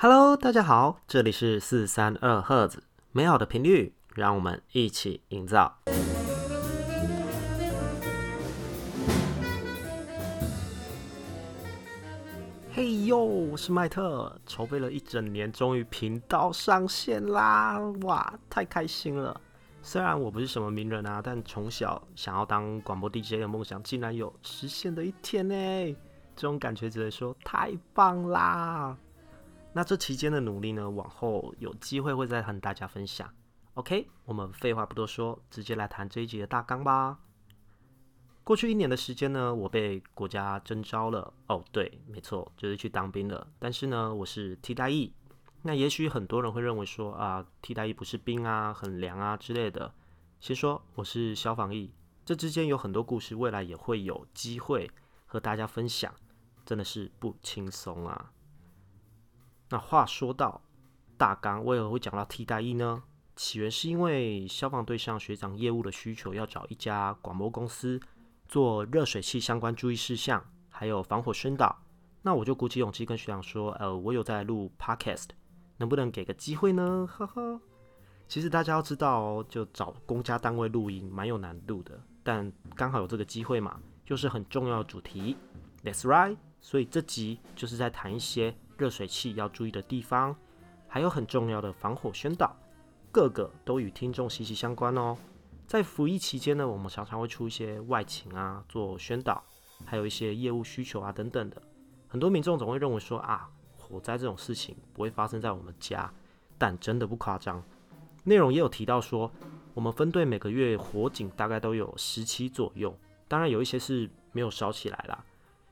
Hello，大家好，这里是四三二赫兹，美好的频率，让我们一起营造。嘿哟，我是麦特，筹备了一整年，终于频道上线啦！哇，太开心了。虽然我不是什么名人啊，但从小想要当广播 DJ 的梦想竟然有实现的一天呢！这种感觉只能说太棒啦！那这期间的努力呢，往后有机会会再和大家分享。OK，我们废话不多说，直接来谈这一集的大纲吧。过去一年的时间呢，我被国家征召了。哦，对，没错，就是去当兵了。但是呢，我是替代役。那也许很多人会认为说啊，替代役不是兵啊，很凉啊之类的。先说我是消防役，这之间有很多故事，未来也会有机会和大家分享，真的是不轻松啊。那话说到大纲，为何会讲到替代役呢？起源是因为消防队上学长业务的需求，要找一家广播公司做热水器相关注意事项，还有防火宣导。那我就鼓起勇气跟学长说，呃，我有在录 Podcast。能不能给个机会呢？呵呵，其实大家要知道哦，就找公家单位录音蛮有难度的，但刚好有这个机会嘛，又是很重要的主题。That's right，所以这集就是在谈一些热水器要注意的地方，还有很重要的防火宣导，个个都与听众息息相关哦。在服役期间呢，我们常常会出一些外勤啊，做宣导，还有一些业务需求啊等等的。很多民众总会认为说啊。火灾这种事情不会发生在我们家，但真的不夸张。内容也有提到说，我们分队每个月火警大概都有十起左右，当然有一些是没有烧起来啦。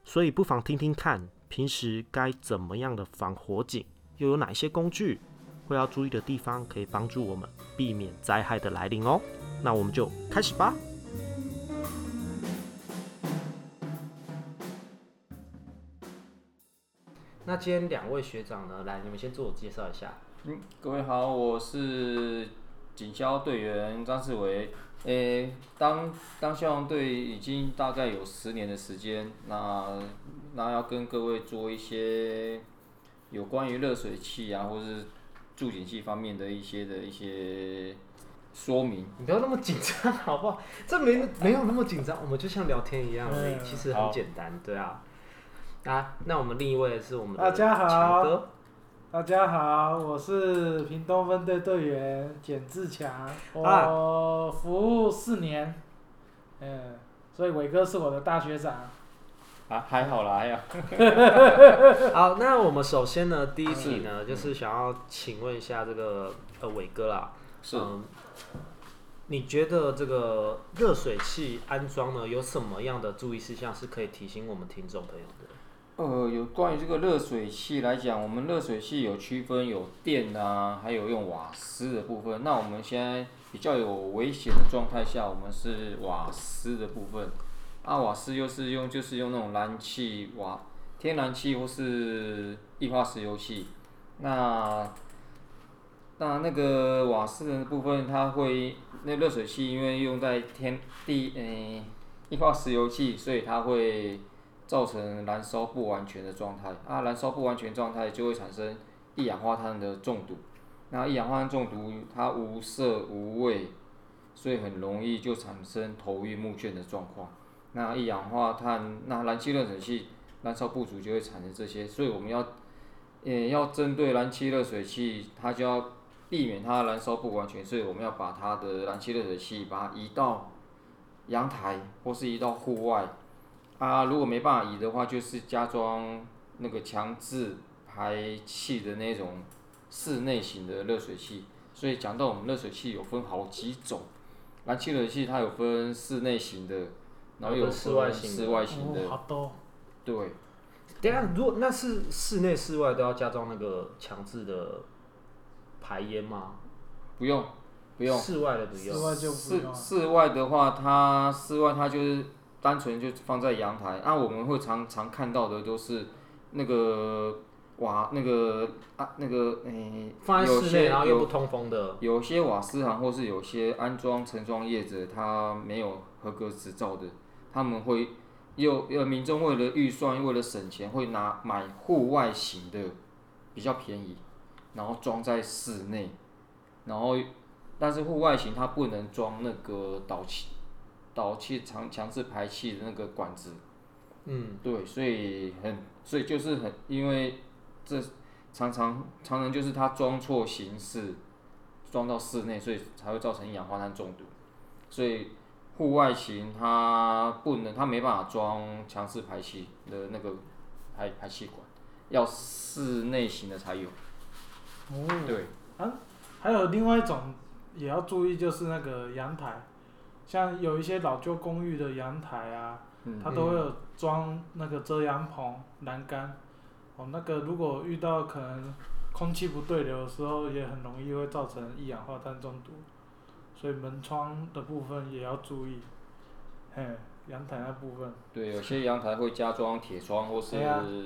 所以不妨听听看，平时该怎么样的防火警，又有哪些工具会要注意的地方，可以帮助我们避免灾害的来临哦。那我们就开始吧。那今天两位学长呢？来，你们先自我介绍一下。嗯，各位好，我是警消队员张世维。诶、欸，当当消防队已经大概有十年的时间，那那要跟各位做一些有关于热水器啊，或是助警器方面的一些的一些说明。你不要那么紧张，好不好？这没没有那么紧张，我们就像聊天一样而已，嗯、其实很简单，对啊。啊，那我们另一位是我们的强哥。大家好，我是屏东分队队员简志强，我服务四年，嗯，所以伟哥是我的大学长。啊，还好啦，哎呀。好，那我们首先呢，第一题呢，就是想要请问一下这个呃伟哥啦，是，嗯，你觉得这个热水器安装呢，有什么样的注意事项是可以提醒我们听众朋友的？呃，有关于这个热水器来讲，我们热水器有区分有电啊，还有用瓦斯的部分。那我们现在比较有危险的状态下，我们是瓦斯的部分。啊，瓦斯又是用就是用那种燃气瓦、天然气或是液化石油气。那那那个瓦斯的部分，它会那热水器因为用在天地嗯液化石油气，所以它会。造成燃烧不完全的状态啊，燃烧不完全状态就会产生一氧化碳的中毒。那一氧化碳中毒它无色无味，所以很容易就产生头晕目眩的状况。那一氧化碳，那燃气热水器燃烧不足就会产生这些，所以我们要，呃，要针对燃气热水器，它就要避免它燃烧不完全，所以我们要把它的燃气热水器把它移到阳台或是移到户外。啊，如果没办法移的话，就是加装那个强制排气的那种室内型的热水器。所以讲到我们热水器有分好几种，燃气热水器它有分室内型的，然后有室外型的。室外型的。好多。对。等下，如果那是室内室外都要加装那个强制的排烟吗？不用，不用。室外的不用。室外就不用。室室外的话，它室外它就是。单纯就放在阳台，那、啊、我们会常常看到的都是那个瓦那个啊那个诶，欸、放在室内然后又不通风的。有些瓦斯行或是有些安装承装业者，他没有合格执照的，他们会有有民众为了预算为了省钱，会拿买户外型的比较便宜，然后装在室内，然后但是户外型它不能装那个导气导气强强制排气的那个管子。嗯，对，所以很所以就是很因为这常常常常就是它装错形式，装到室内，所以才会造成一氧化碳中毒。所以户外型它不能，它没办法装强制排气的那个排排气管，要室内型的才有。哦。对。啊，还有另外一种也要注意，就是那个阳台，像有一些老旧公寓的阳台啊，嗯、它都会有装那个遮阳棚、栏杆。哦，那个如果遇到可能空气不对流的时候，也很容易会造成一氧化碳中毒。所以门窗的部分也要注意，嘿，阳台那部分。对，有些阳台会加装铁窗或是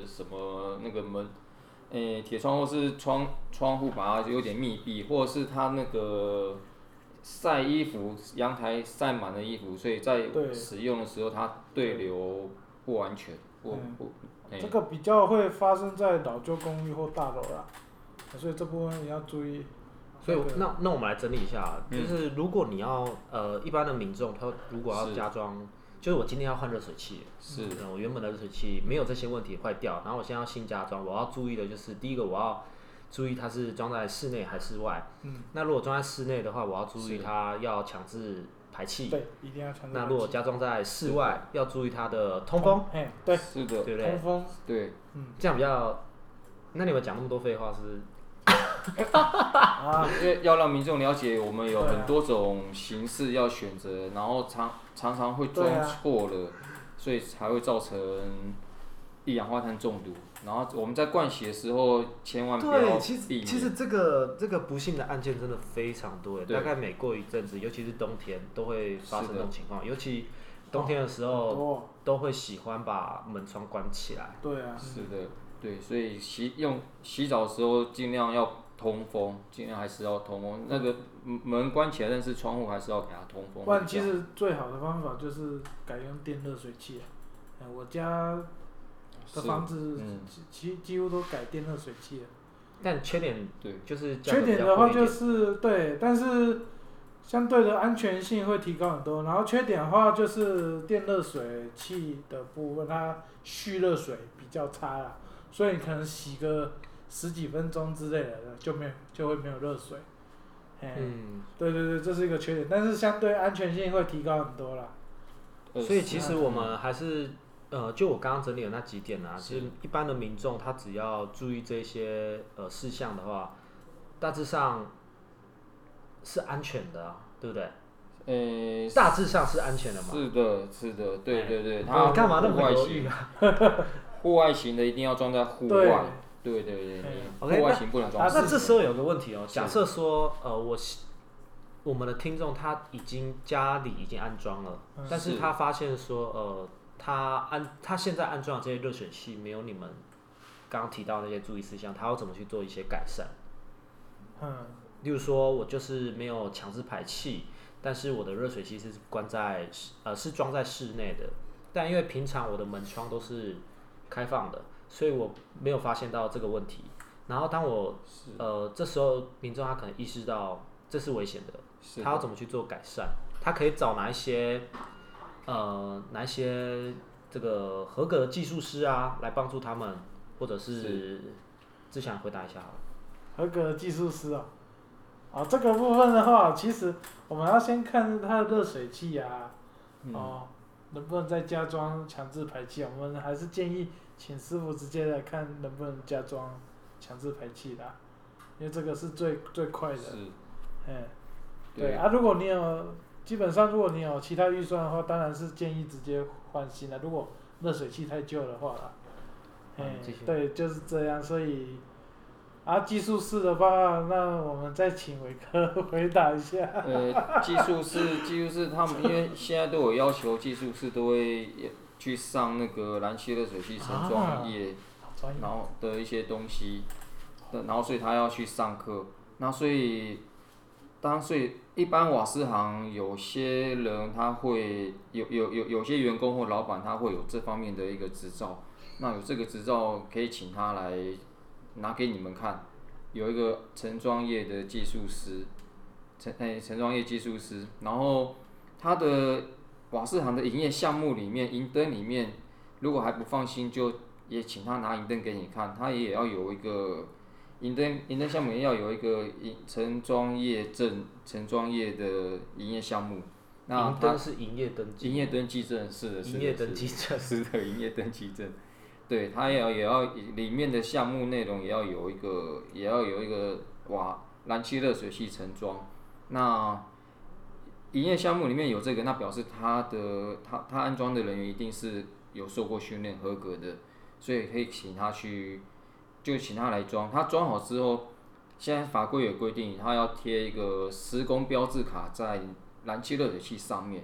什么那个门，诶、欸，铁窗或是窗窗户把它有点密闭，或者是它那个晒衣服，阳台晒满了衣服，所以在使用的时候它对流不完全，不不。这个比较会发生在老旧公寓或大楼啦，所以这部分也要注意。所以那那我们来整理一下，就是如果你要呃一般的民众，他如果要加装，就是我今天要换热水器，是，我原本的热水器没有这些问题坏掉，然后我现在要新加装，我要注意的就是第一个我要注意它是装在室内还是室外。嗯。那如果装在室内的话，我要注意它要强制排气。对，一定要强制。那如果加装在室外，要注意它的通风。哎，对，是的，对不对？通风，对，嗯，这样比较。那你们讲那么多废话是不是？啊，因为要让民众了解，我们有很多种形式要选择，然后常常常会装错了，所以才会造成一氧化碳中毒。然后我们在灌洗的时候，千万不要其实其实这个这个不幸的案件真的非常多，大概每过一阵子，尤其是冬天，都会发生这种情况。尤其冬天的时候，都会喜欢把门窗关起来。对啊，是的，对，所以洗用洗澡的时候尽量要。通风，尽量还是要通风。那个门关起来，但是窗户还是要给它通风。不然，其实最好的方法就是改用电热水器。啊我家的房子几几乎都改电热水器了。但缺点对，就是缺点的话就是对，但是相对的安全性会提高很多。然后缺点的话就是电热水器的部分，它蓄热水比较差了，所以你可能洗个。十几分钟之类的，就没有就会没有热水。嗯，对对对，这是一个缺点，但是相对安全性会提高很多啦。所以其实我们还是，呃，就我刚刚整理的那几点啊，其实一般的民众他只要注意这些呃事项的话，大致上是安全的，对不对？呃，大致上是安全的嘛。是的，是的，对对对。他干嘛那么犹豫啊？户外型的一定要装在户外。对对对，OK，外型不能装。那这时候有个问题哦，假设说，呃，我我们的听众他已经家里已经安装了，但是他发现说，呃，他安他现在安装的这些热水器没有你们刚刚提到那些注意事项，他要怎么去做一些改善？嗯，例如说我就是没有强制排气，但是我的热水器是关在呃是装在室内的，但因为平常我的门窗都是开放的。所以我没有发现到这个问题，然后当我呃这时候民众他可能意识到这是危险的，的，他要怎么去做改善？他可以找哪一些呃拿一些这个合格的技术师啊来帮助他们，或者是志祥回答一下好了。合格的技术师啊，啊这个部分的话，其实我们要先看它的热水器啊，哦、嗯、能不能再加装强制排气？我们还是建议。请师傅直接来看能不能加装强制排气的，因为这个是最最快的。是。哎，对啊，如果你有，基本上如果你有其他预算的话，当然是建议直接换新的。如果热水器太旧的话嗯，对，就是这样。所以，啊，技术室的话，那我们再请伟哥回答一下。呃，技术室，技术室他们因为现在都有要求，技术室都会。去上那个燃气热水器承装业，然后的一些东西，然后所以他要去上课，那所以，当所以一般瓦斯行有些人他会有有有有些员工或老板他会有这方面的一个执照，那有这个执照可以请他来拿给你们看，有一个陈装业的技术师，陈诶承装业技术师，然后他的瓦斯行的营业项目里面，营灯里面，如果还不放心，就也请他拿营灯给你看，他也要有一个营灯营灯项目也要有一个营承装业证，承装业的营业项目。那它是营业登记，营业登记证是的，营业登记证是的，营业登记证。对，它也要也要里面的项目内容也要有一个，也要有一个瓦燃气热水器承装。那营业项目里面有这个，那表示他的他他安装的人员一定是有受过训练合格的，所以可以请他去，就请他来装。他装好之后，现在法规有规定，他要贴一个施工标志卡在。燃气热水器上面，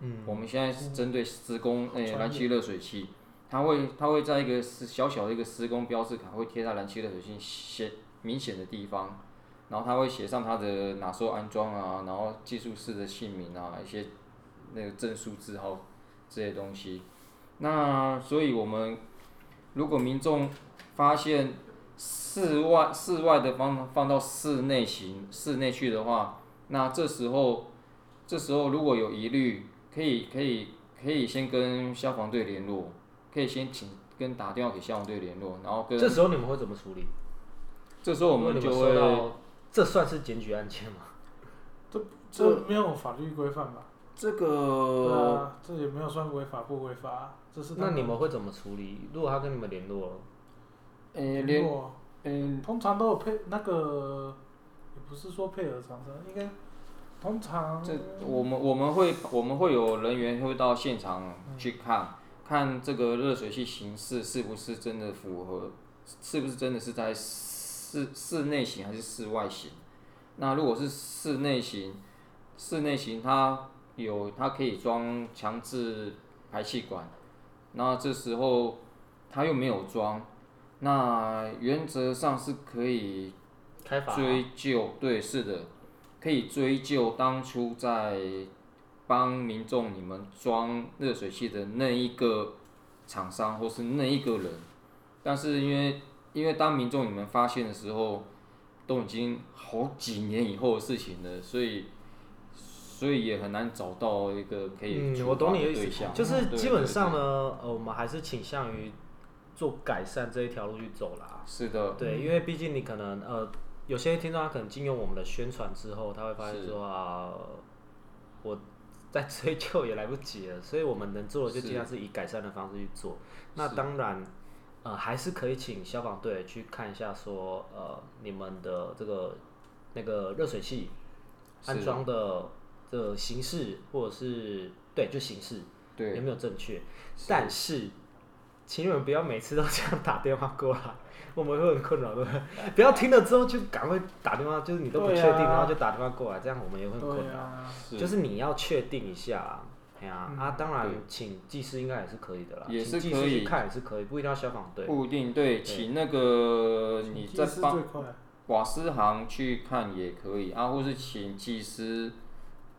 嗯，我们现在是针对施工诶，燃气热水器，它会它会在一个小小的一个施工标志卡会贴在燃气热水器显明显的地方，然后它会写上它的哪时候安装啊，然后技术室的姓名啊，一些那个证书字号这些东西。那所以我们如果民众发现室外室外的放放到室内行室内去的话，那这时候。这时候如果有疑虑，可以可以可以先跟消防队联络，可以先请跟打电话给消防队联络，然后跟。这时候你们会怎么处理？这时候我们就会。这算是检举案件吗？这这没有法律规范吧？这个。对啊，这也没有算违法不违法，这是。那你们会怎么处理？如果他跟你们联络了？诶，联络。嗯，通常都有配那个，也不是说配合厂商，应该。通常，这我们我们会我们会有人员会到现场去看，嗯、看这个热水器形式是不是真的符合，是不是真的是在室室内型还是室外型？那如果是室内型，室内型它有它可以装强制排气管，那这时候它又没有装，那原则上是可以追究，对，是的。可以追究当初在帮民众你们装热水器的那一个厂商或是那一个人，但是因为因为当民众你们发现的时候，都已经好几年以后的事情了，所以所以也很难找到一个可以处罚的对象。就是基本上呢，呃，我们还是倾向于做改善这一条路去走啦。是的。对，因为毕竟你可能呃。有些听众他可能经由我们的宣传之后，他会发现说啊，我在追究也来不及了，所以我们能做的就尽量是以改善的方式去做。那当然，呃，还是可以请消防队去看一下说，呃，你们的这个那个热水器安装的这个形式，或者是对，就形式，对，有没有正确？但是，请你们不要每次都这样打电话过来。我们会很困扰，的不要听了之后就赶快打电话，就是你都不确定，然后就打电话过来，这样我们也会很困扰。就是你要确定一下，哎呀啊，当然请技师应该也是可以的啦，也是可以看也是可以，不一定要消防队。不一定对，请那个你在帮瓦斯行去看也可以啊，或是请技师，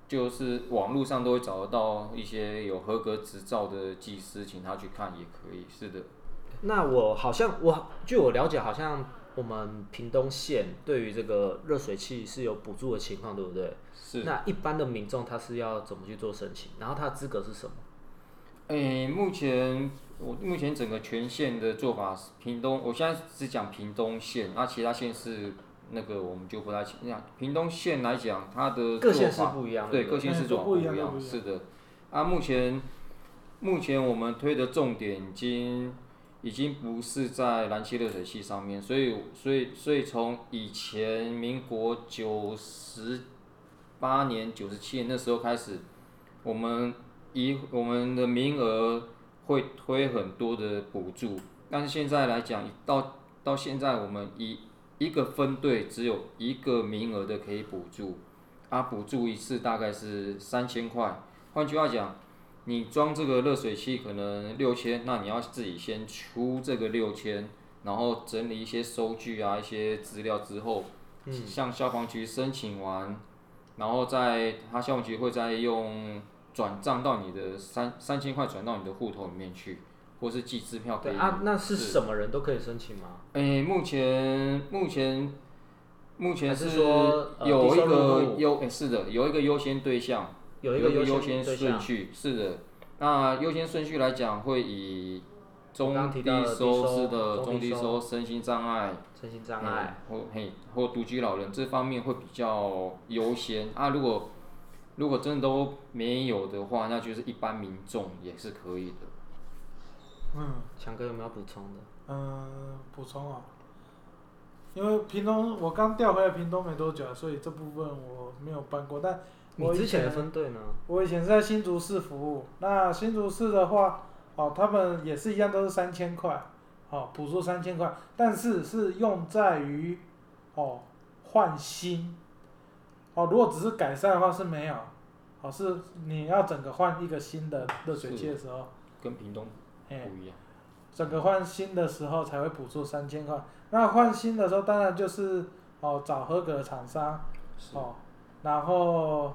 就是网络上都会找得到一些有合格执照的技师，请他去看也可以，是的。那我好像我据我了解，好像我们屏东县对于这个热水器是有补助的情况，对不对？是。那一般的民众他是要怎么去做申请？然后他的资格是什么？诶、欸，目前我目前整个全县的做法是，屏东我现在只讲屏东县，那其他县市那个我们就不太清。那屏东县来讲，它的各县是不一样，对，各县市做法不一样，是的。啊，目前目前我们推的重点已经。已经不是在燃气热水器上面，所以所以所以从以前民国九十八年、九十七年那时候开始，我们以我们的名额会推很多的补助，但是现在来讲，到到现在我们以一个分队只有一个名额的可以补助，啊，补助一次大概是三千块，换句话讲。你装这个热水器可能六千，那你要自己先出这个六千，然后整理一些收据啊、一些资料之后，向消防局申请完，然后在他消防局会再用转账到你的三三千块转到你的户头里面去，或是寄支票给你。啊，那是什么人都可以申请吗？哎、欸，目前目前目前是说有一个优，是的，有一个优先对象，有一个优先顺序，是的。那优先顺序来讲，会以中低收是的中低收身心障碍、身心障碍或嘿或独居老人这方面会比较优先啊。如果如果真的都没有的话，那就是一般民众也是可以的。嗯，强哥有没有补充的？嗯，补充啊，因为屏东我刚调回来屏东没多久，所以这部分我没有办过。但我你之前的分队呢？我以前是在新竹市服务。那新竹市的话，哦，他们也是一样，都是三千块，哦，补助三千块，但是是用在于哦换新。哦，如果只是改善的话是没有，哦，是你要整个换一个新的热水器的时候，跟屏东不一样，整个换新的时候才会补助三千块。那换新的时候当然就是哦找合格的厂商，哦，然后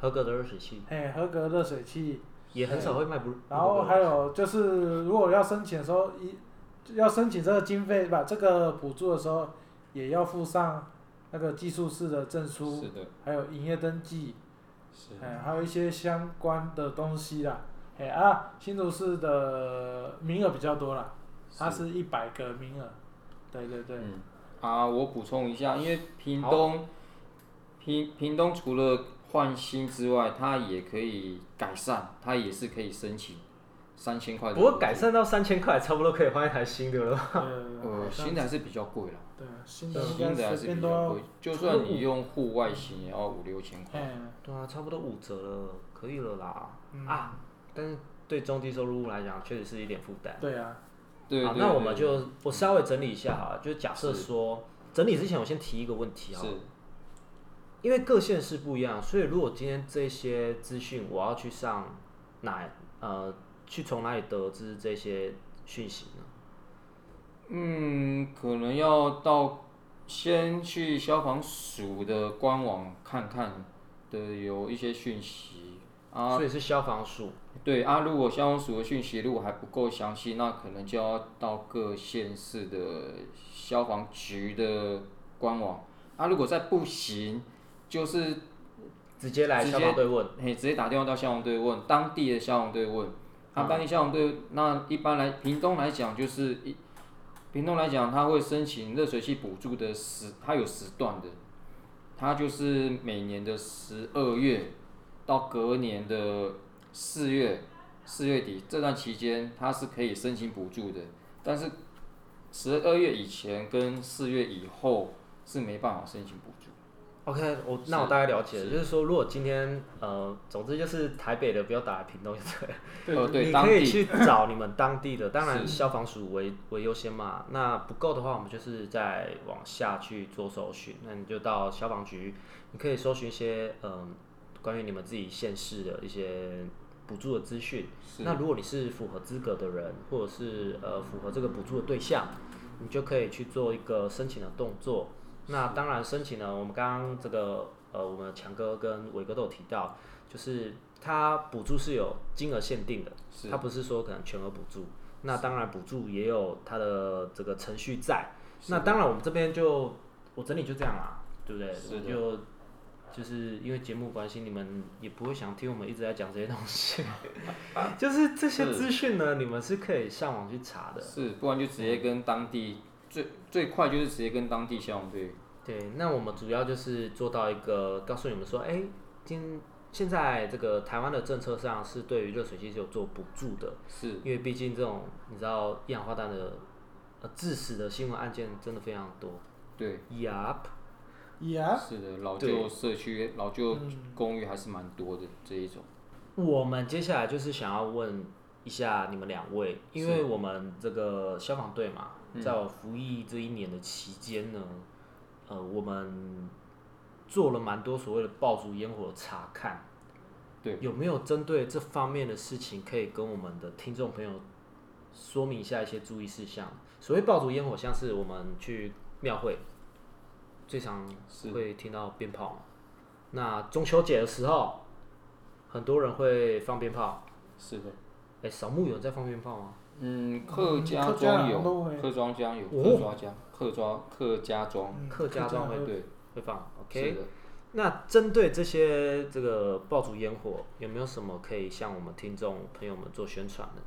合格的热水器，哎，合格热水器。也很少会卖不。然后还有就是如果要申请的时候，一要申请这个经费把，这个补助的时候也要附上。那个技术室的证书，是的，还有营业登记，是，哎，还有一些相关的东西啦，哎啊，新竹市的名额比较多啦，它是一百个名额，对对对。嗯，啊，我补充一下，因为屏东，屏屏东除了换新之外，它也可以改善，它也是可以申请。三千块，不过改善到三千块，差不多可以换一台新的了。呃，新的还是比较贵了。对，新的新的还是比较贵，就算你用户外型，也要五六千块。对啊，差不多五折了，可以了啦。啊，但是对中低收入来讲，确实是一点负担。对啊，对。好，那我们就我稍微整理一下哈，就假设说，整理之前我先提一个问题哈。因为各县市不一样，所以如果今天这些资讯我要去上哪呃？去从哪里得知这些讯息呢？嗯，可能要到先去消防署的官网看看的，有一些讯息啊。所以是消防署。对啊，如果消防署的讯息如果还不够详细，那可能就要到各县市的消防局的官网。啊，如果再不行，就是直接来消防队问，嘿，直接打电话到消防队问当地的消防队问。啊当地消防队，那一般来屏东来讲，就是一屏东来讲，他会申请热水器补助的时，它有时段的，它就是每年的十二月到隔年的四月四月底这段期间，他是可以申请补助的，但是十二月以前跟四月以后是没办法申请补助。OK，我那我大概了解了，就是说，如果今天呃，总之就是台北的不要打来屏东就对，你可以去找你们当地的，当然消防署为为优先嘛。那不够的话，我们就是再往下去做搜寻。那你就到消防局，你可以搜寻一些嗯、呃，关于你们自己县市的一些补助的资讯。那如果你是符合资格的人，或者是呃符合这个补助的对象，你就可以去做一个申请的动作。那当然，申请呢，我们刚刚这个呃，我们强哥跟伟哥都有提到，就是它补助是有金额限定的，是它不是说可能全额补助。那当然，补助也有它的这个程序在。那当然，我们这边就我整理就这样啦，对不对？是的就就是因为节目关系，你们也不会想听我们一直在讲这些东西。就是这些资讯呢，你们是可以上网去查的。是，不然就直接跟当地。最最快就是直接跟当地消防队。对，那我们主要就是做到一个告诉你们说，哎、欸，今现在这个台湾的政策上是对于热水器是有做补助的，是因为毕竟这种你知道一氧化氮的呃致死的新闻案件真的非常多。对是的，老旧社区、老旧公寓还是蛮多的这一种。我们接下来就是想要问一下你们两位，因为我们这个消防队嘛。在我服役这一年的期间呢，呃，我们做了蛮多所谓的爆竹烟火的查看，对，有没有针对这方面的事情可以跟我们的听众朋友说明一下一些注意事项？所谓爆竹烟火，像是我们去庙会，最常会听到鞭炮。那中秋节的时候，很多人会放鞭炮。是的。哎，扫墓有人在放鞭炮吗？嗯，客家客家庄有，客庄家有，哦客庄家，客庄客家庄，嗯客家庄会对，会放，OK。那针对这些这个爆竹烟火，有没有什么可以向我们听众朋友们做宣传的？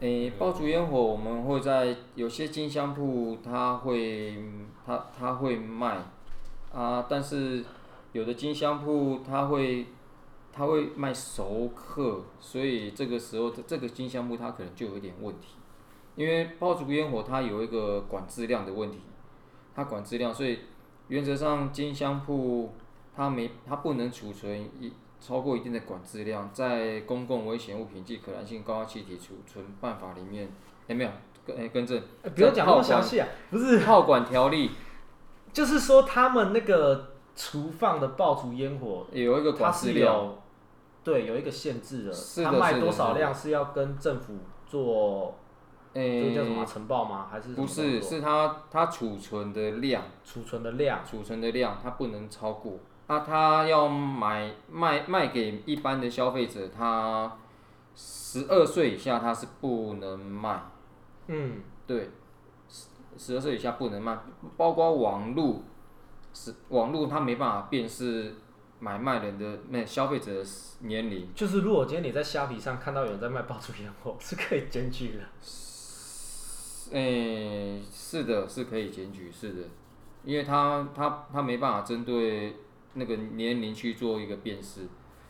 诶，爆竹烟火我们会在有些金香铺，它会它它会卖啊，但是有的金香铺它会它会卖熟客，所以这个时候这个金香铺它可能就有一点问题，因为爆竹烟火它有一个管质量的问题，它管质量，所以原则上金香铺它没它不能储存一。超过一定的管制量，在公共危险物品及可燃性高压气体储存办法里面，有、欸、没有？更、欸、更正，不用讲那么详细啊，不是炮管条例，就是说他们那个厨放的爆竹烟火有一个管制量，对，有一个限制的，是的他卖多少量是要跟政府做，诶、欸，这叫什么呈报吗？还是不是？是它它储存的量，储存的量，储存的量，它不能超过。那、啊、他要买卖卖给一般的消费者，他十二岁以下他是不能卖。嗯，对，十十二岁以下不能卖，包括网络，是网络他没办法辨识买卖人的那消费者的年龄。就是如果今天你在虾皮上看到有人在卖爆竹烟火，是可以检举的。诶、欸，是的，是可以检举，是的，因为他他他没办法针对。那个年龄去做一个辨识，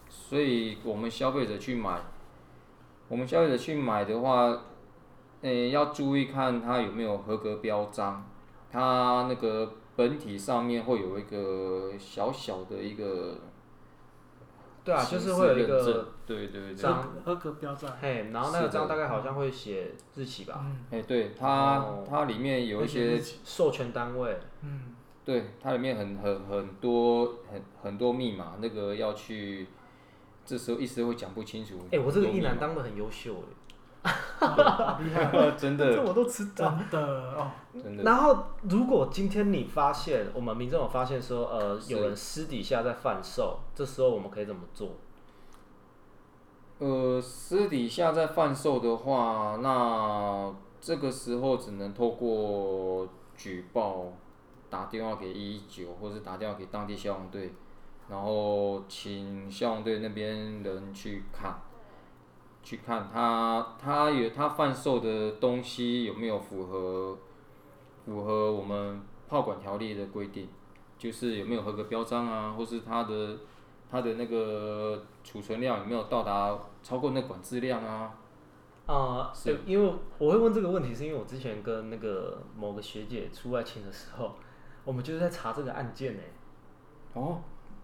所以我们消费者去买，我们消费者去买的话，诶、欸，要注意看它有没有合格标章，它那个本体上面会有一个小小的一个，对啊，就是会有一个对对对。章合格标章，嘿，然后那个章大概好像会写日期吧，哎、欸，对，它它里面有一些授权单位，嗯。对，它里面很很很多很很多密码，那个要去，这时候一时会讲不清楚。哎、欸，我这个一男当的很优秀厉害，真的，这我都知道，真的哦，真的。然后，如果今天你发现，我们民众有发现说，呃，有人私底下在贩售，这时候我们可以怎么做？呃，私底下在贩售的话，那这个时候只能透过举报。打电话给一一九，或是打电话给当地消防队，然后请消防队那边人去看，去看他他有他贩售的东西有没有符合符合我们炮管条例的规定，就是有没有合格标章啊，或是他的他的那个储存量有没有到达超过那管制量啊？啊、呃，是，因为我会问这个问题，是因为我之前跟那个某个学姐出外勤的时候。我们就是在查这个案件呢。哦，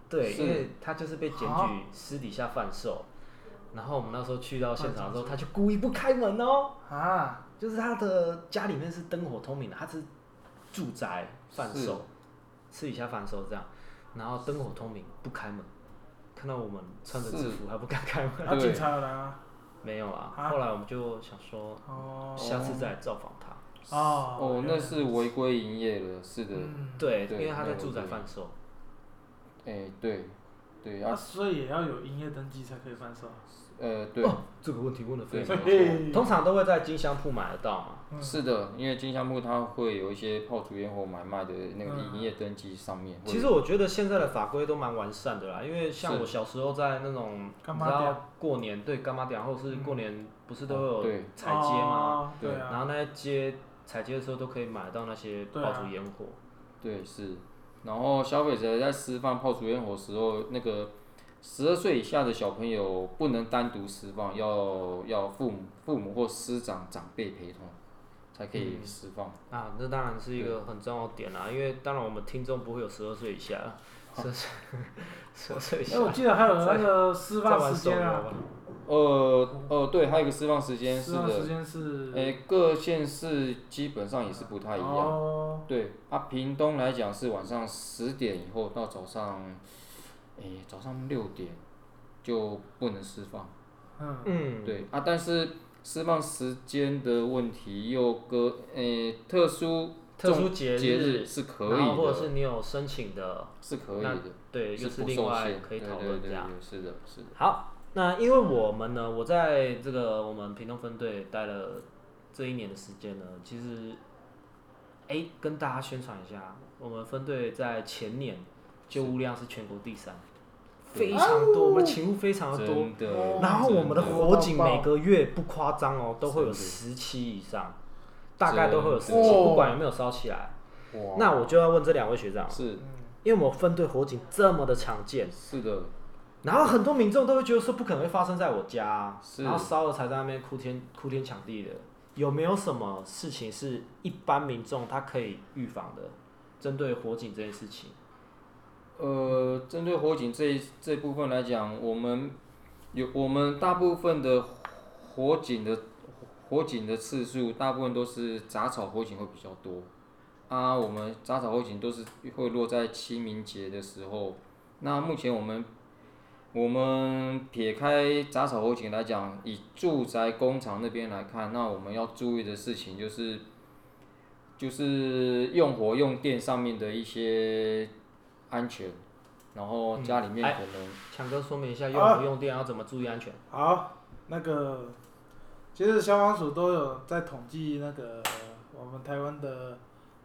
对，因为他就是被检举私底下贩售，啊，然后我们那时候去到现场的时候，他就故意不开门哦。啊，就是他的家里面是灯火通明的，他是住宅贩售，私底下贩售这样，然后灯火通明不开门，看到我们穿着制服还不敢开门。他警察有来吗？没有啊，后来我们就想说，下次再来造访他。哦哦，那是违规营业了，是的。嗯、对，因为他在住宅贩售。哎、欸，对，对啊。所以也要有营业登记才可以贩售。呃，对。哦，这个问题问的非常好。通常都会在金香铺买得到嘛、嗯。是的，因为金香铺它会有一些炮竹烟火买卖的那个营业登记上面、嗯。其实我觉得现在的法规都蛮完善的啦，因为像我小时候在那种，你知道过年对干妈店，或是过年不是都会有踩街吗？对。然后那些街。采集的时候都可以买到那些爆竹烟火对、啊，对是，然后消费者在释放爆竹烟火时候，那个十二岁以下的小朋友不能单独释放，要要父母父母或师长长辈陪同，才可以释放、嗯。啊，这当然是一个很重要的点啦，因为当然我们听众不会有十二岁以下，十二岁十二岁以下。哎，我记得还有那个释放时间啊。呃呃，对，还有一个释放时间是的，时间是，诶，各县市基本上也是不太一样。哦、对，啊，屏东来讲是晚上十点以后到早上，诶，早上六点就不能释放。嗯。对啊，但是释放时间的问题又隔诶特殊特殊节日是可以的，然后或者是你有申请的，是可以的。对，又是另外可以讨论这样。是的，是的。好。那因为我们呢，我在这个我们屏东分队待了这一年的时间呢，其实，哎、欸，跟大家宣传一下，我们分队在前年救护量是全国第三，非常多，我们勤务非常的多，然后我们的火警每个月不夸张哦，都会有十期以上，大概都会有十期，不管有没有烧起来。那我就要问这两位学长，是，因为我们分队火警这么的常见，是的，然后很多民众都会觉得说不可能会发生在我家，啊，是然后烧了才在那边哭天哭天抢地的，有没有什么事情是一般民众他可以预防的？针对火警这件事情，呃，针对火警这一这部分来讲，我们有我们大部分的火警的火警的次数，大部分都是杂草火警会比较多。啊，我们杂草火警都是会落在清明节的时候。那目前我们，我们撇开杂草火警来讲，以住宅、工厂那边来看，那我们要注意的事情就是，就是用火用电上面的一些安全。然后家里面可能，强哥说明一下用火用电要怎么注意安全。好，好，那个，其实消防署都有在统计那个我们台湾的。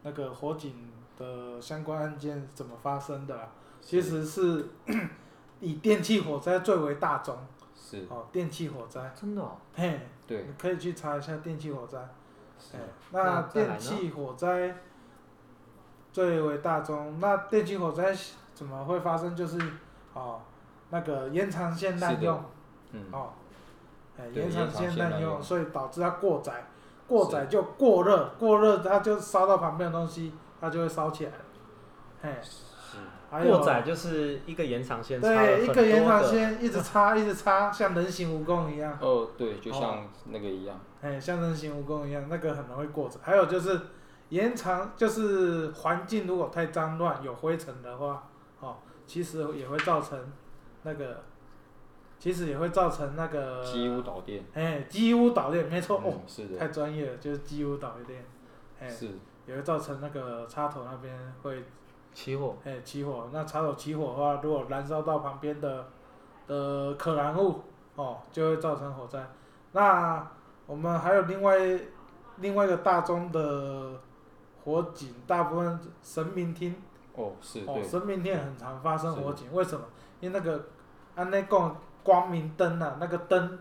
那个火警的相关案件怎么发生的啦？其实是以电气火灾最为大宗。是。哦，电气火灾。真的、哦。嘿。对。你可以去查一下电气火灾。是。那电气火灾最为大宗，那电气火灾怎么会发生？就是哦，那个延长线滥用。嗯。哦。哎，延长线滥用，所以导致它过载。过载就过热，过热它就烧到旁边的东西，它就会烧起来了。嘿，是。过载就是一个延长线。对，一个延长线一直插，一直插，像人形蜈蚣一样。哦，对，就像那个一样。哎，像人形蜈蚣一样，那个很容易过载。还有就是延长，就是环境如果太脏乱，有灰尘的话，哦，其实也会造成那个。其实也会造成那个机屋导电，哎，机屋导电没错、嗯、哦，是的，太专业了，就是机屋导电，哎，是，也会造成那个插头那边会起火，哎，起火，那插头起火的话，如果燃烧到旁边的的可燃物，哦，就会造成火灾。那我们还有另外另外一个大宗的火警，大部分神明厅，哦，是，哦，神明厅很常发生火警，为什么？因为那个按那讲。光明灯啊，那个灯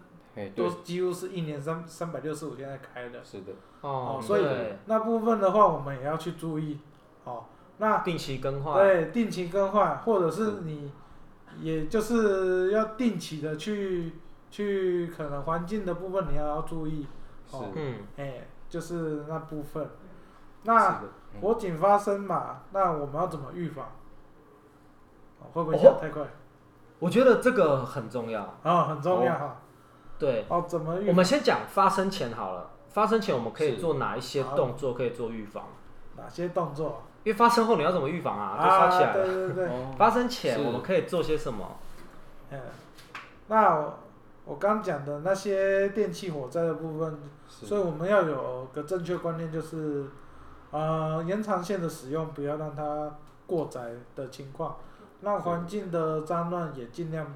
都几乎是一年三三百六十五天在开的。是的。哦。所以那部分的话，我们也要去注意。哦。那定期更换。对，定期更换，或者是你，也就是要定期的去去可能环境的部分你要要注意。哦。嗯。哎，就是那部分。那火警发生嘛，那我们要怎么预防？会不会讲太快？我觉得这个很重要啊、哦，很重要哈、哦。对。哦，怎么预？我们先讲发生前好了。发生前我们可以做哪一些动作可以做预防？哪些动作？因为发生后你要怎么预防啊？都烧起来了。对对对。发生前我们可以做些什么？嗯，那我，我刚讲的那些电器火灾的部分，所以我们要有个正确观念，就是，呃，延长线的使用不要让它过载的情况。让环境的脏乱也尽量，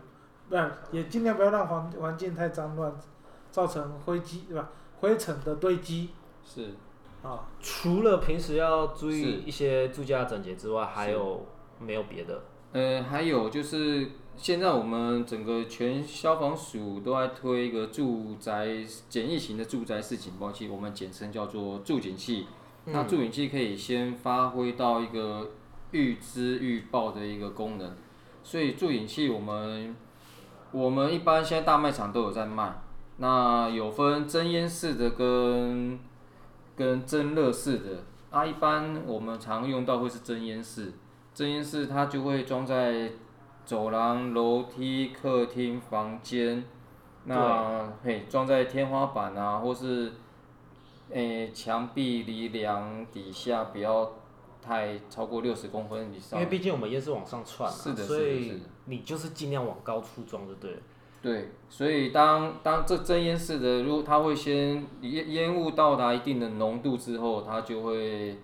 不，也尽量不要让环环境太脏乱，造成灰积对吧？灰尘的堆积。是。啊。除了平时要注意一些住家整洁之外，还有没有别的？呃，还有就是现在我们整个全消防署都在推一个住宅简易型的住宅式警报器，我们简称叫做住警器。嗯。那住警器可以先发挥到一个。预知预报的一个功能，所以住警器我们我们一般现在大卖场都有在卖，那有分真烟式的跟跟蒸热式的，啊，一般我们常用到会是蒸烟式，蒸烟式它就会装在走廊、楼梯、客厅、房间，那嘿装在天花板啊，或是诶墙壁离梁底下不要。太超过六十公分以上，因为毕竟我们烟是往上窜，是的，所以你就是尽量往高处装就对了。对，所以当当这真烟式的，如果它会先烟烟雾到达一定的浓度之后，它就会，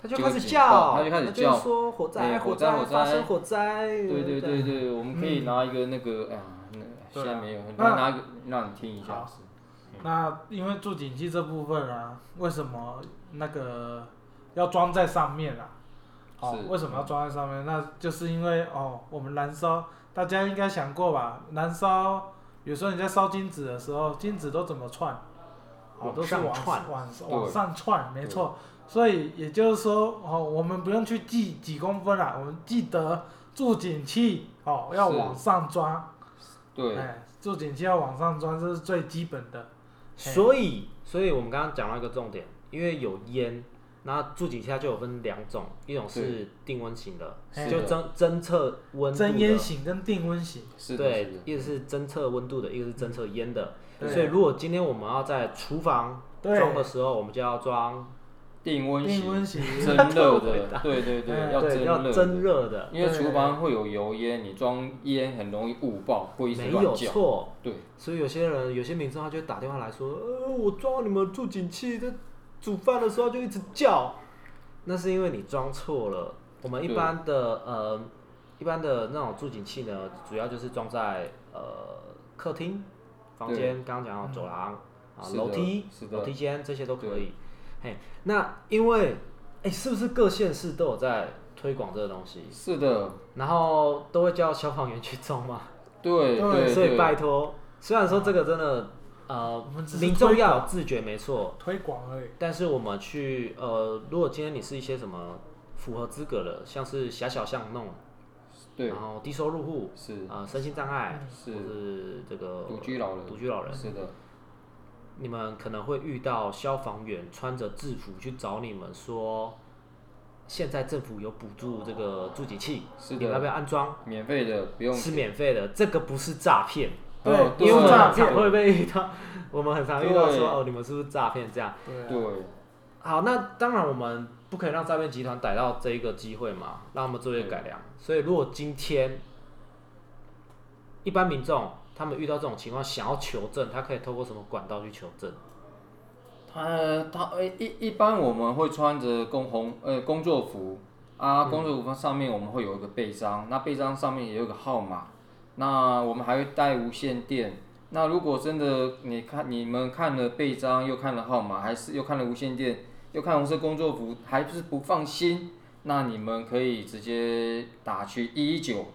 它就开始叫，它就开始叫，说火灾，火灾，火灾，发生火灾。对对对对，我们可以拿一个那个，哎呀，那现在没有，那拿一个让你听一下。那因为助警器这部分啊，为什么那个要装在上面啊？哦，为什么要装在上面？那就是因为哦，我们燃烧，大家应该想过吧？燃烧，有时候你在烧金子的时候，金子都怎么串？哦，都是往往往上串，没错。所以也就是说，哦，我们不用去记几公分了，我们记得助警器哦要往上装。对。哎，助警器要往上装，这是最基本的。所以，所以我们刚刚讲到一个重点，因为有烟。那助警器它就有分两种，一种是定温型的，就侦侦测温度。侦烟型跟定温型。对，一个是侦测温度的，一个是侦测烟的。所以如果今天我们要在厨房装的时候，我们就要装定温型。定温型。侦热的。对对对，要侦要侦热的。因为厨房会有油烟，你装烟很容易误爆，会一直乱叫。没有错。对。所以有些人，有些民众他就会打电话来说，呃，我装你们助警器的。煮饭的时候就一直叫，那是因为你装错了。我们一般的呃，一般的那种助警器呢，主要就是装在呃客厅、房间，刚刚讲到走廊啊、楼梯、楼梯间这些都可以。嘿，那因为哎、欸，是不是各县市都有在推广这个东西？是的。然后都会叫消防员去装吗？对 对。所以拜托，虽然说这个真的。呃，民众要有自觉，没错，推广而已。但是我们去呃，如果今天你是一些什么符合资格的，像是狭小巷弄，对，然后低收入户是。啊，身心障碍是，或是这个独居老人，独居老人。是的，你们可能会遇到消防员穿着制服去找你们说，现在政府有补助这个助警器，是的，你们要不要安装？免费的，不用，是免费的，这个不是诈骗。对，因为我们常会被遇到，我们很常遇到说哦，你们是不是诈骗这样？对。好，那当然我们不可以让诈骗集团逮到这一个机会嘛，让他们做一些改良。所以如果今天一般民众他们遇到这种情况，想要求证，他可以透过什么管道去求证？他他呃一一般我们会穿着工红呃工作服啊，工作服上面我们会有一个背章，那背章上面也有个号码。那我们还会带无线电。那如果真的你看你们看了背章，又看了号码，还是又看了无线电，又看红色工作服，还是不放心，那你们可以直接打去一一九，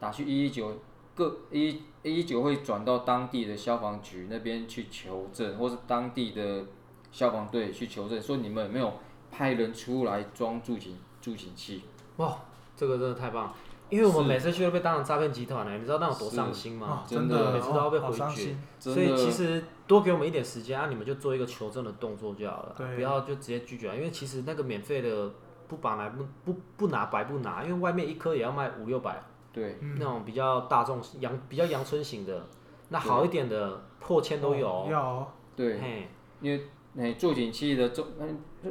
打去一一九，各一一一九会转到当地的消防局那边去求证，或是当地的消防队去求证，说你们有没有派人出来装助警助警器。哇，这个真的太棒了。因为我们每次去都被当成诈骗集团呢，你知道那有多伤心吗？真的，每次都要被回绝。所以其实多给我们一点时间啊，你们就做一个求证的动作就好了，不要就直接拒绝。因为其实那个免费的不把来不不不拿白不拿，因为外面一颗也要卖五六百。对。那种比较大众阳比较阳春型的，那好一点的破千都有。有。对。嘿，因为那助警器的中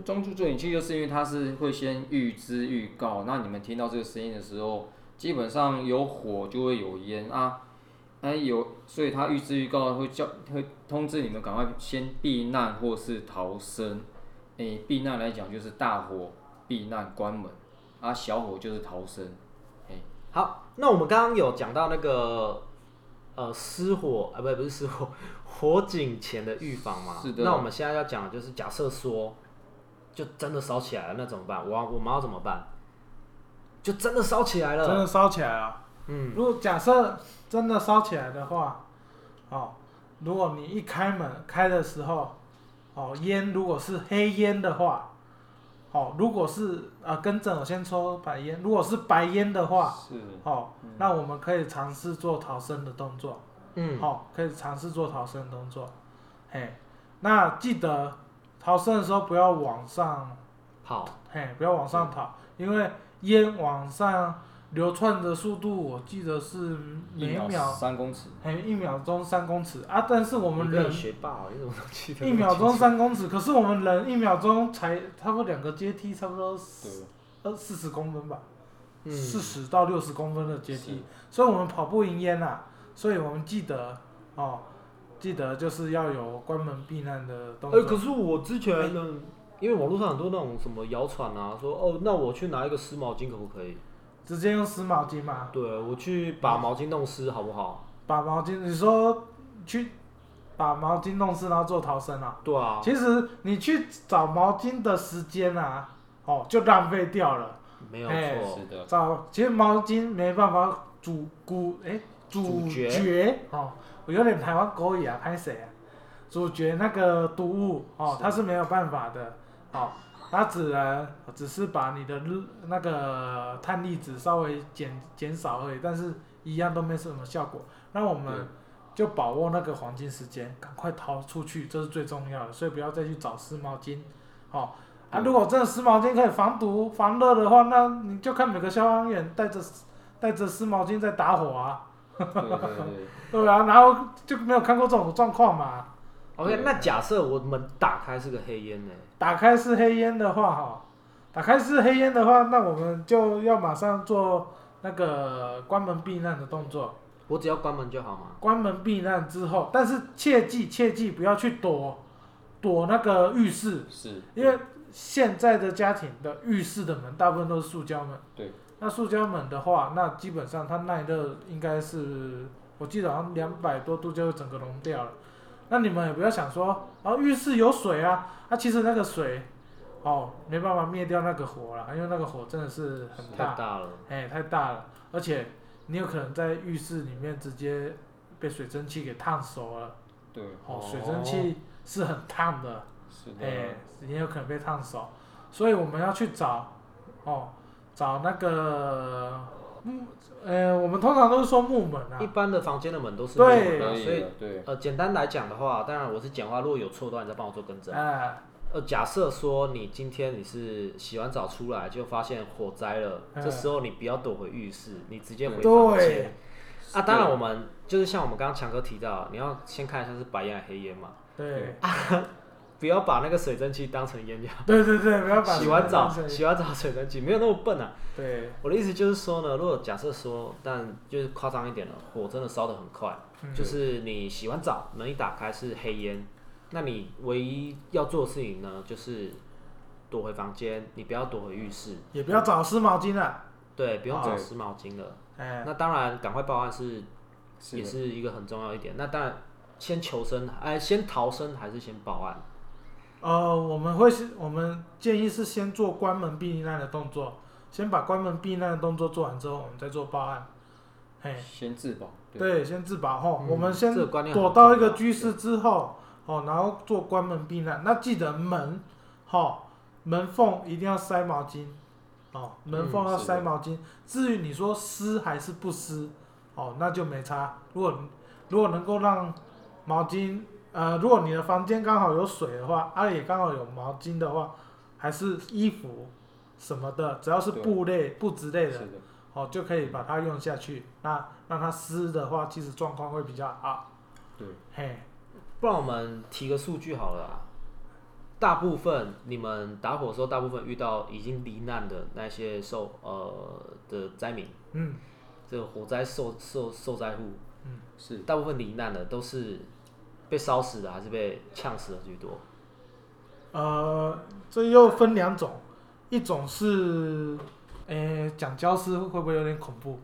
中助助警器，就是因为它是会先预知预告，那你们听到这个声音的时候。基本上有火就会有烟啊，哎有，所以他预知预告会叫会通知你们赶快先避难或是逃生。哎，避难来讲就是大火避难关门，啊小火就是逃生。哎，好，那我们刚刚有讲到那个呃失火啊，不不是失火，火警前的预防嘛。是的。那我们现在要讲的就是假设说，就真的烧起来了，那怎么办？我我们要怎么办？就真的烧起来了，真的烧起来了。嗯，如果假设真的烧起来的话，哦，如果你一开门开的时候，哦，烟如果是黑烟的话，哦，如果是啊，跟正我先抽白烟，如果是白烟的话，是，哦，嗯、那我们可以尝试做逃生的动作。嗯，好、哦，可以尝试做逃生的动作。嘿，那记得逃生的时候不要往上跑，嘿，不要往上跑，嗯、因为。烟往上流窜的速度，我记得是每秒三公尺，还有一秒钟三公尺啊！但是我们人？一秒钟三公尺，可是我们人一秒钟才差不多两个阶梯，差不多呃四十公分吧，四十到六十公分的阶梯，所以我们跑不赢烟呐。所以我们记得哦，记得就是要有关门避难的动作。哎，可是我之前。因为网络上很多那种什么谣传啊，说哦，那我去拿一个湿毛巾可不可以？直接用湿毛巾吗？对，我去把毛巾弄湿好不好？把毛巾，你说去把毛巾弄湿，然后做逃生啊。对啊。其实你去找毛巾的时间啊，哦，就浪费掉了。没有错，是的。找其实毛巾没办法主骨哎主角哦，我有点台湾狗语啊，拍谁啊？主角那个毒物哦，它是没有办法的哦，它只能只是把你的日那个碳粒子稍微减减少而已，但是一样都没什么效果。那我们就把握那个黄金时间，赶快逃出去，这是最重要的。所以不要再去找湿毛巾，哦啊，如果真的湿毛巾可以防毒防热的话，那你就看每个消防员带着带着湿毛巾在打火啊，对对对，对啊，然后就没有看过这种状况嘛。OK，那假设我们打开是个黑烟呢？打开是黑烟的话，哈，打开是黑烟的话，那我们就要马上做那个关门避难的动作。我只要关门就好吗？关门避难之后，但是切记切记不要去躲躲那个浴室，是，因为现在的家庭的浴室的门大部分都是塑胶门。对。那塑胶门的话，那基本上它耐热应该是，我记得好像两百多度就会整个融掉了。那你们也不要想说，啊，浴室有水啊，啊，其实那个水，哦，没办法灭掉那个火了，因为那个火真的是很大，太大了，哎，太大了，而且你有可能在浴室里面直接被水蒸气给烫熟了，对，哦，水蒸气是很烫的，是的，哎，也有可能被烫熟，所以我们要去找，哦，找那个。嗯，呃，我们通常都是说木门啊。一般的房间的门都是木门啊，对，所以呃，简单来讲的话，当然我是简化，如果有错的话，你再帮我做更正。哎。呃，假设说你今天你是洗完澡出来就发现火灾了，这时候你不要躲回浴室，你直接回房间。啊，当然我们就是像我们刚刚强哥提到，你要先看一下是白烟还是黑烟嘛。对。不要把那个水蒸气当成烟药。对对对，不要把。洗完澡，洗完澡水蒸气没有那么笨啊。对。我的意思就是说呢，如果假设说，但就是夸张一点了，火真的烧得很快，嗯、就是你洗完澡门一打开是黑烟，那你唯一要做的事情呢，就是躲回房间，你不要躲回浴室，也不要找湿毛巾了。对，不用找湿毛巾了。哎。那当然，赶快报案是，也是一个很重要一点。那当然，先求生，哎，先逃生还是先报案？呃，我们会是，我们建议是先做关门避难的动作，先把关门避难的动作做完之后，我们再做报案。嘿，先自保。对，对先自保后，嗯、我们先躲到一个居室之后，哦，然后做关门避难。那记得门，哦，门缝一定要塞毛巾，哦，门缝要塞毛巾。嗯、至于你说湿还是不湿，哦，那就没差。如果如果能够让毛巾。呃，如果你的房间刚好有水的话，啊也刚好有毛巾的话，还是衣服什么的，只要是布类、布质类的，的哦，就可以把它用下去。那让它湿的话，其实状况会比较好。对，嘿，不然我们提个数据好了啊。大部分你们打火的时候，大部分遇到已经罹难的那些受呃的灾民，嗯，这个火灾受受受灾户，嗯，是大部分罹难的都是。被烧死的还是被呛死的居多？呃，这又分两种，一种是，诶、欸，讲僵尸会不会有点恐怖？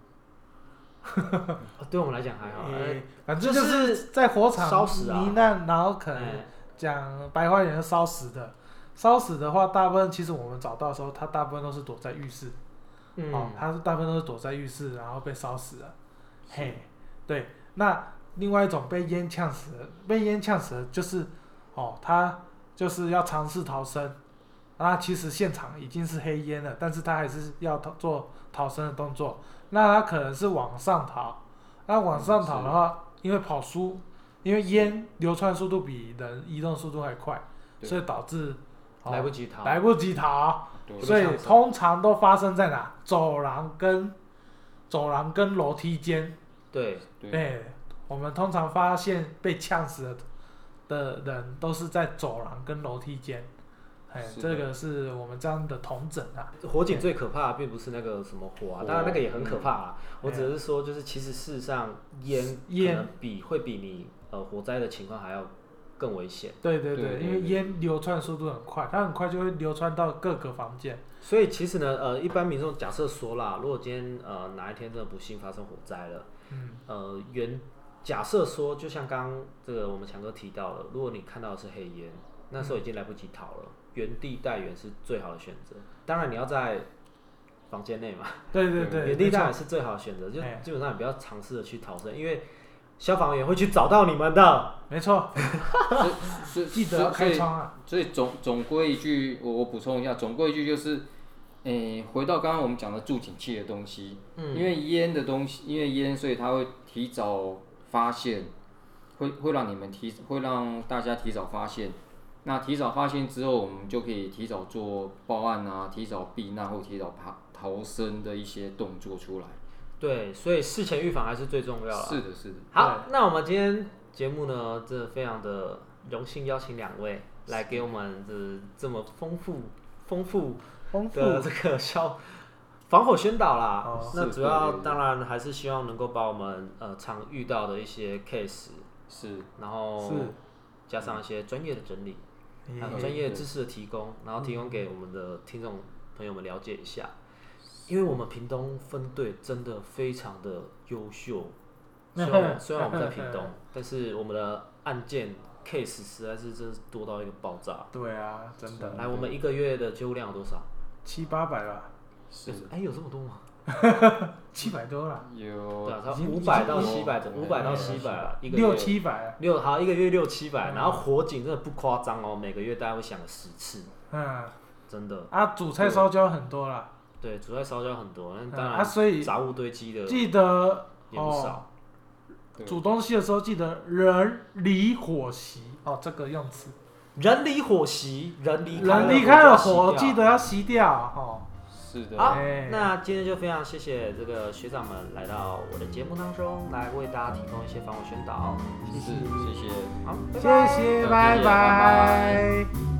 对我们来讲还好，欸、反正就是在火场烧死啊，罹难，然后可能讲白话一点，烧死的。烧死的话，大部分其实我们找到的时候，他大部分都是躲在浴室。嗯，哦，他是大部分都是躲在浴室，然后被烧死了。嘿，对，那。另外一种被烟呛死的，被烟呛死的就是，哦，他就是要尝试逃生，那其实现场已经是黑烟了，但是他还是要逃做逃生的动作。那他可能是往上逃，那往上逃的话，因为跑输，因为烟流窜速度比人移动速度还快，所以导致、哦、来不及逃，来不及逃，所以通常都发生在哪？走廊跟走廊跟楼梯间。对对。欸我们通常发现被呛死的人都是在走廊跟楼梯间，哎，这个是我们这样的同整啊。火警最可怕的并不是那个什么火啊，当然那个也很可怕啊。我只是说，就是其实事实上烟烟比会比你呃火灾的情况还要更危险。对对对，因为烟流窜速度很快，它很快就会流窜到各个房间。所以其实呢，呃，一般民众假设说啦，如果今天呃哪一天真的不幸发生火灾了，嗯，呃原假设说，就像刚刚这个我们强哥提到了，如果你看到的是黑烟，那时候已经来不及逃了，嗯、原地待援是最好的选择。当然你要在房间内嘛，对对对，原地待援是最好的选择，就基本上你不要尝试着去逃生，因为消防员会去找到你们的。没错，所以记得要开窗啊。所以总总归一句，我我补充一下，总归一句就是，诶、欸，回到刚刚我们讲的助警器的东西，嗯，因为烟的东西，因为烟，所以它会提早发现，会会让你们提，会让大家提早发现。那提早发现之后，我们就可以提早做报案啊，提早避难或提早爬逃生的一些动作出来。对，所以事前预防还是最重要的。是的，是的。好，那我们今天节目呢，真的非常的荣幸邀请两位来给我们这这么丰富、丰富的这个消防火宣导啦。哦、那主要当然还是希望能够把我们呃常遇到的一些 case 是，然后加上一些专业的整理。还有专业知识的提供，然后提供给我们的听众朋友们了解一下，因为我们屏东分队真的非常的优秀，虽然虽然我们在屏东，但是我们的案件 case 实在是真是多到一个爆炸。对啊，真的。来，我们一个月的接务量有多少？七八百吧。是。哎，有这么多吗？七百多了，有，对啊，差五百到七百，五百到七百了，一个月。六七百，六好一个月六七百，然后火警真的不夸张哦，每个月大概会响个十次，嗯，真的啊，煮菜烧焦很多啦，对，煮菜烧焦很多，那当然，所以杂物堆积的记得也不少，煮东西的时候记得人离火熄哦，这个用词，人离火熄，人离人离开了火，记得要熄掉哦。是的，好，那今天就非常谢谢这个学长们来到我的节目当中，来为大家提供一些防火宣导，谢谢，谢谢，好，谢谢，拜拜。拜拜。